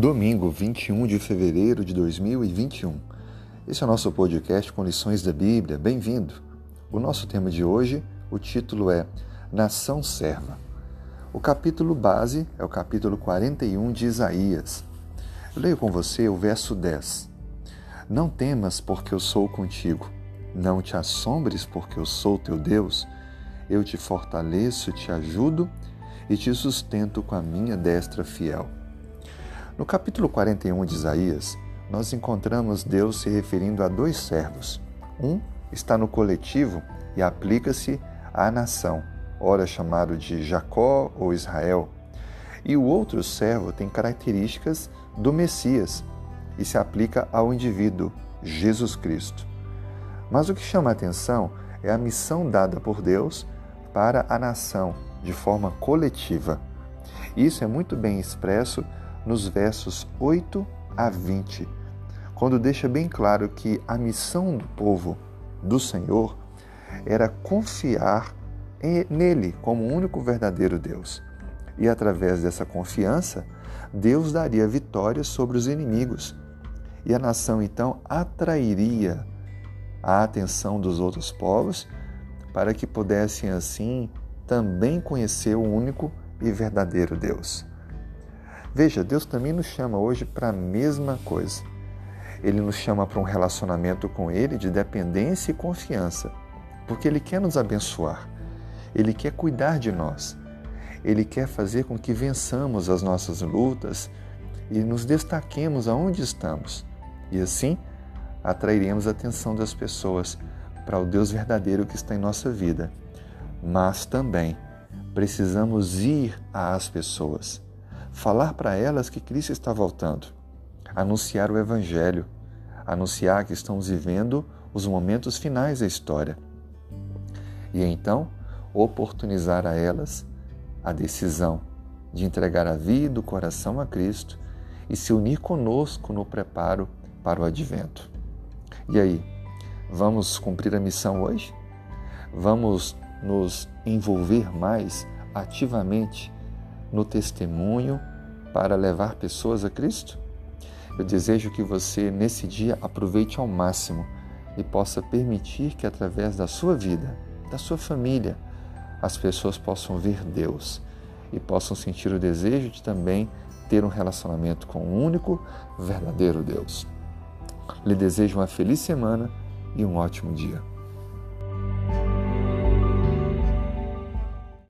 Domingo, 21 de fevereiro de 2021. Esse é o nosso podcast com lições da Bíblia. Bem-vindo. O nosso tema de hoje, o título é Nação Serva. O capítulo base é o capítulo 41 de Isaías. Eu leio com você o verso 10. Não temas, porque eu sou contigo. Não te assombres, porque eu sou teu Deus. Eu te fortaleço, te ajudo e te sustento com a minha destra fiel. No capítulo 41 de Isaías, nós encontramos Deus se referindo a dois servos. Um está no coletivo e aplica-se à nação, ora chamado de Jacó ou Israel. E o outro servo tem características do Messias e se aplica ao indivíduo, Jesus Cristo. Mas o que chama a atenção é a missão dada por Deus para a nação de forma coletiva. Isso é muito bem expresso nos versos 8 a 20, quando deixa bem claro que a missão do povo do Senhor era confiar nele como o único verdadeiro Deus. E através dessa confiança, Deus daria vitória sobre os inimigos. E a nação então atrairia a atenção dos outros povos para que pudessem assim também conhecer o único e verdadeiro Deus. Veja, Deus também nos chama hoje para a mesma coisa. Ele nos chama para um relacionamento com Ele de dependência e confiança, porque Ele quer nos abençoar, Ele quer cuidar de nós, Ele quer fazer com que vençamos as nossas lutas e nos destaquemos aonde estamos. E assim atrairemos a atenção das pessoas para o Deus verdadeiro que está em nossa vida. Mas também precisamos ir às pessoas falar para elas que Cristo está voltando, anunciar o Evangelho, anunciar que estamos vivendo os momentos finais da história. E então, oportunizar a elas a decisão de entregar a vida, o coração a Cristo e se unir conosco no preparo para o advento. E aí, vamos cumprir a missão hoje? Vamos nos envolver mais ativamente no testemunho para levar pessoas a Cristo? Eu desejo que você, nesse dia, aproveite ao máximo e possa permitir que, através da sua vida, da sua família, as pessoas possam ver Deus e possam sentir o desejo de também ter um relacionamento com o único, verdadeiro Deus. Lhe desejo uma feliz semana e um ótimo dia.